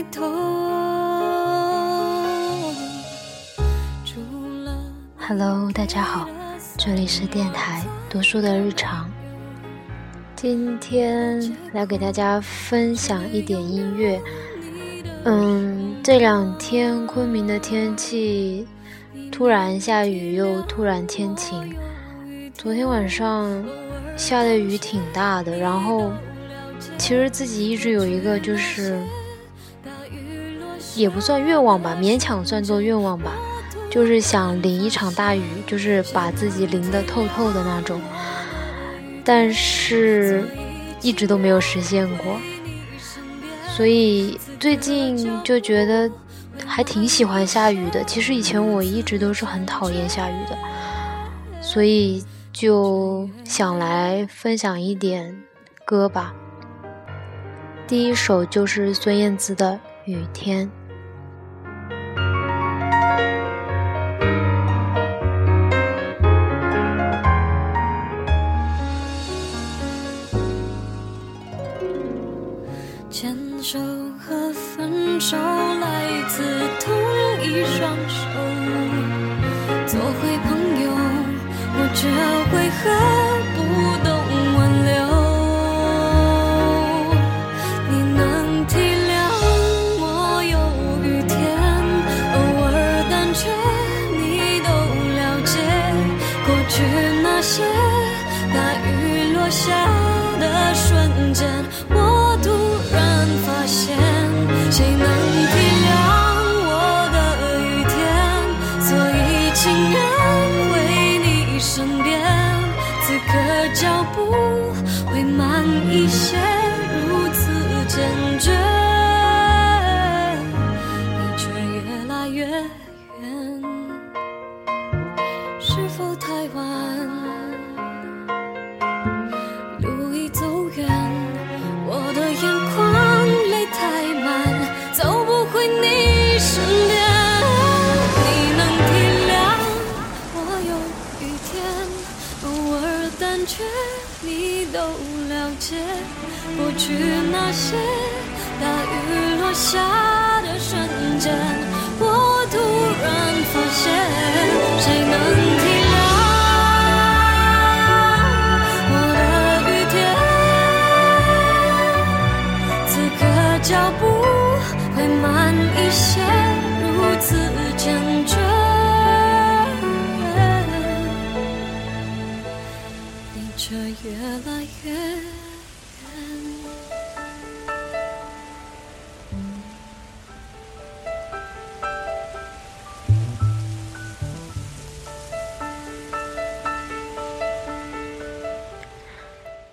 回头。除了 Hello，大家好，这里是电台读书的日常。今天来给大家分享一点音乐。嗯，这两天昆明的天气突然下雨，又突然天晴。昨天晚上下的雨挺大的，然后其实自己一直有一个就是也不算愿望吧，勉强算作愿望吧，就是想淋一场大雨，就是把自己淋得透透的那种。但是一直都没有实现过，所以。最近就觉得还挺喜欢下雨的。其实以前我一直都是很讨厌下雨的，所以就想来分享一点歌吧。第一首就是孙燕姿的《雨天》。去那些大雨落下的瞬间，我去那些大雨落下的瞬间，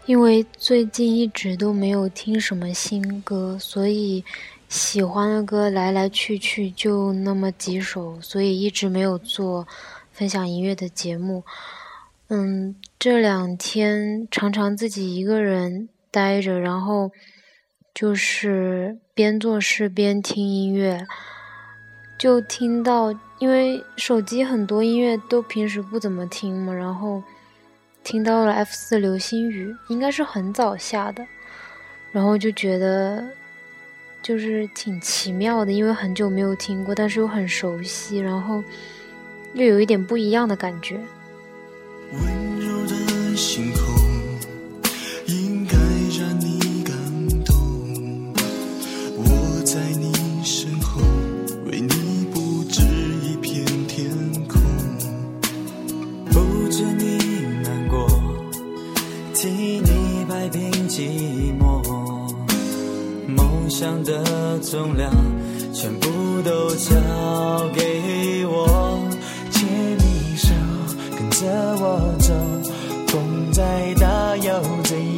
因为最近一直都没有听什么新歌，所以喜欢的歌来来去去就那么几首，所以一直没有做分享音乐的节目。嗯，这两天常常自己一个人待着，然后就是边做事边听音乐，就听到，因为手机很多音乐都平时不怎么听嘛，然后。听到了 F 四流星雨，应该是很早下的，然后就觉得就是挺奇妙的，因为很久没有听过，但是又很熟悉，然后又有一点不一样的感觉。温柔的星替你摆平寂寞，梦想的重量全部都交给我，牵你手，跟着我走，风再大又怎样？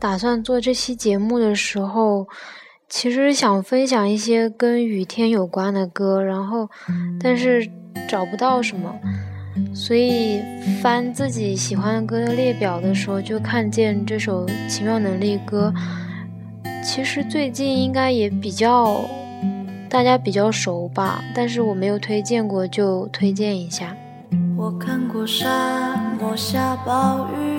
打算做这期节目的时候，其实想分享一些跟雨天有关的歌，然后但是找不到什么，所以翻自己喜欢的歌的列表的时候，就看见这首《奇妙能力歌》。其实最近应该也比较大家比较熟吧，但是我没有推荐过，就推荐一下。我看过沙漠下暴雨，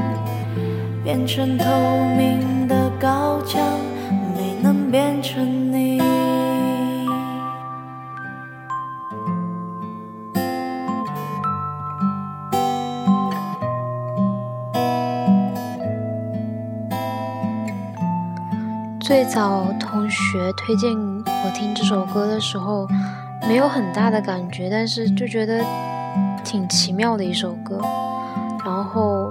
变成透明的高墙，没能变成你。最早同学推荐我听这首歌的时候，没有很大的感觉，但是就觉得挺奇妙的一首歌。然后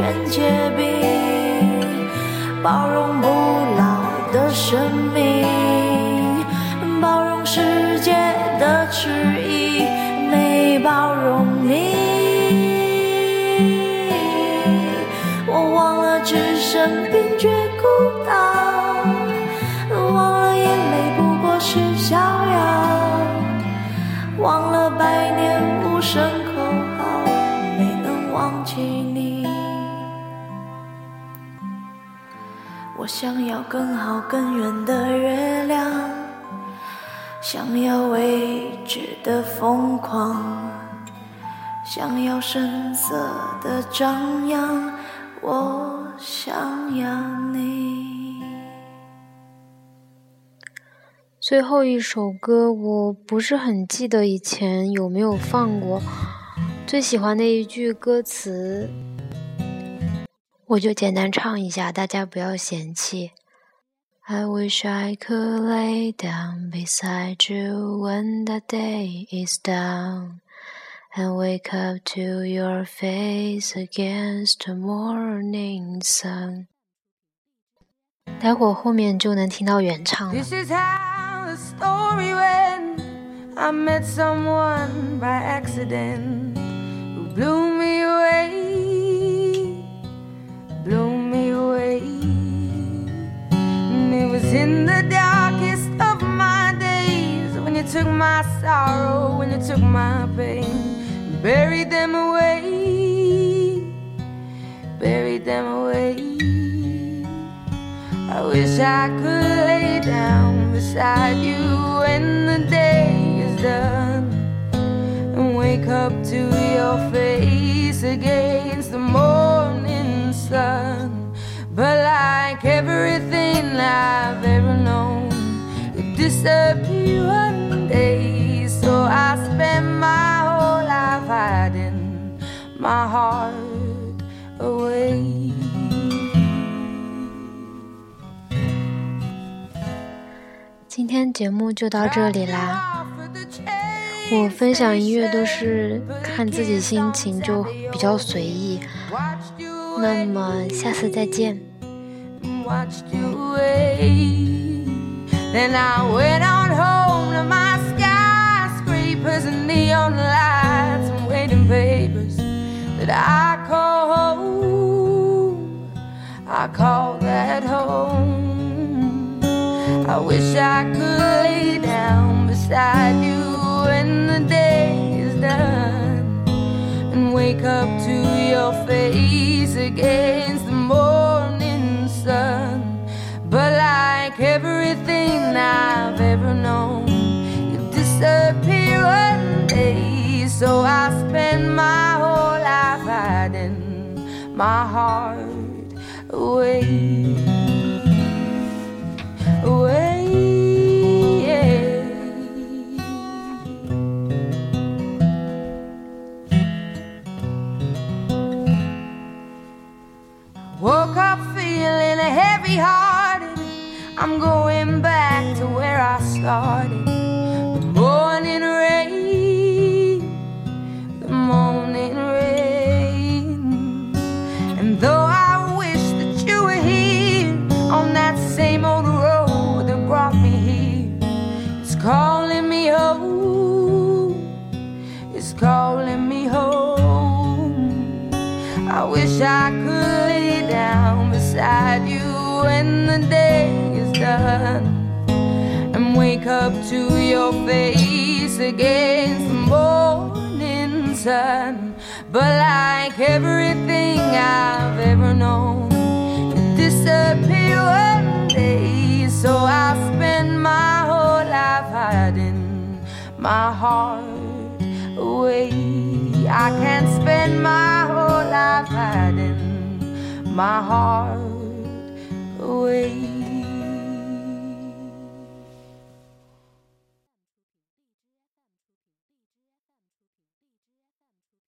全结冰包容不老的生命，包容世界的迟疑，想要更好更圆的月亮，想要未知的疯狂，想要声色的张扬，我想要你。最后一首歌，我不是很记得以前有没有放过。最喜欢的一句歌词。我就简单唱一下，大家不要嫌弃。I wish I could lay down beside you when the day is done and wake up to your face against the morning sun。待会儿后面就能听到原唱了。This is how the story went. I met someone by accident who blew me away. In the darkest of my days when you took my sorrow. when you took my pain, buried them away, buried them away. I wish I could lay down beside you when the day is done and wake up to your face against the morning sun. But like everything I've ever known, you disappear one day. So I spend my whole life hiding my heart away. 今天节目就到这里啦。我分享音乐都是看自己心情，就比较随意。那么下次再见。Then I went on home to my skyscrapers and neon lights and waiting papers that I call home. I call that home. I wish I could lay down beside you when the day is done and wake up to your face against the morning everything I've ever known, you disappear one day. So I spend my whole life hiding my heart away. Sun. But like everything I've ever known, you disappear one day. So I spend my whole life hiding my heart away. I can't spend my whole life hiding my heart away.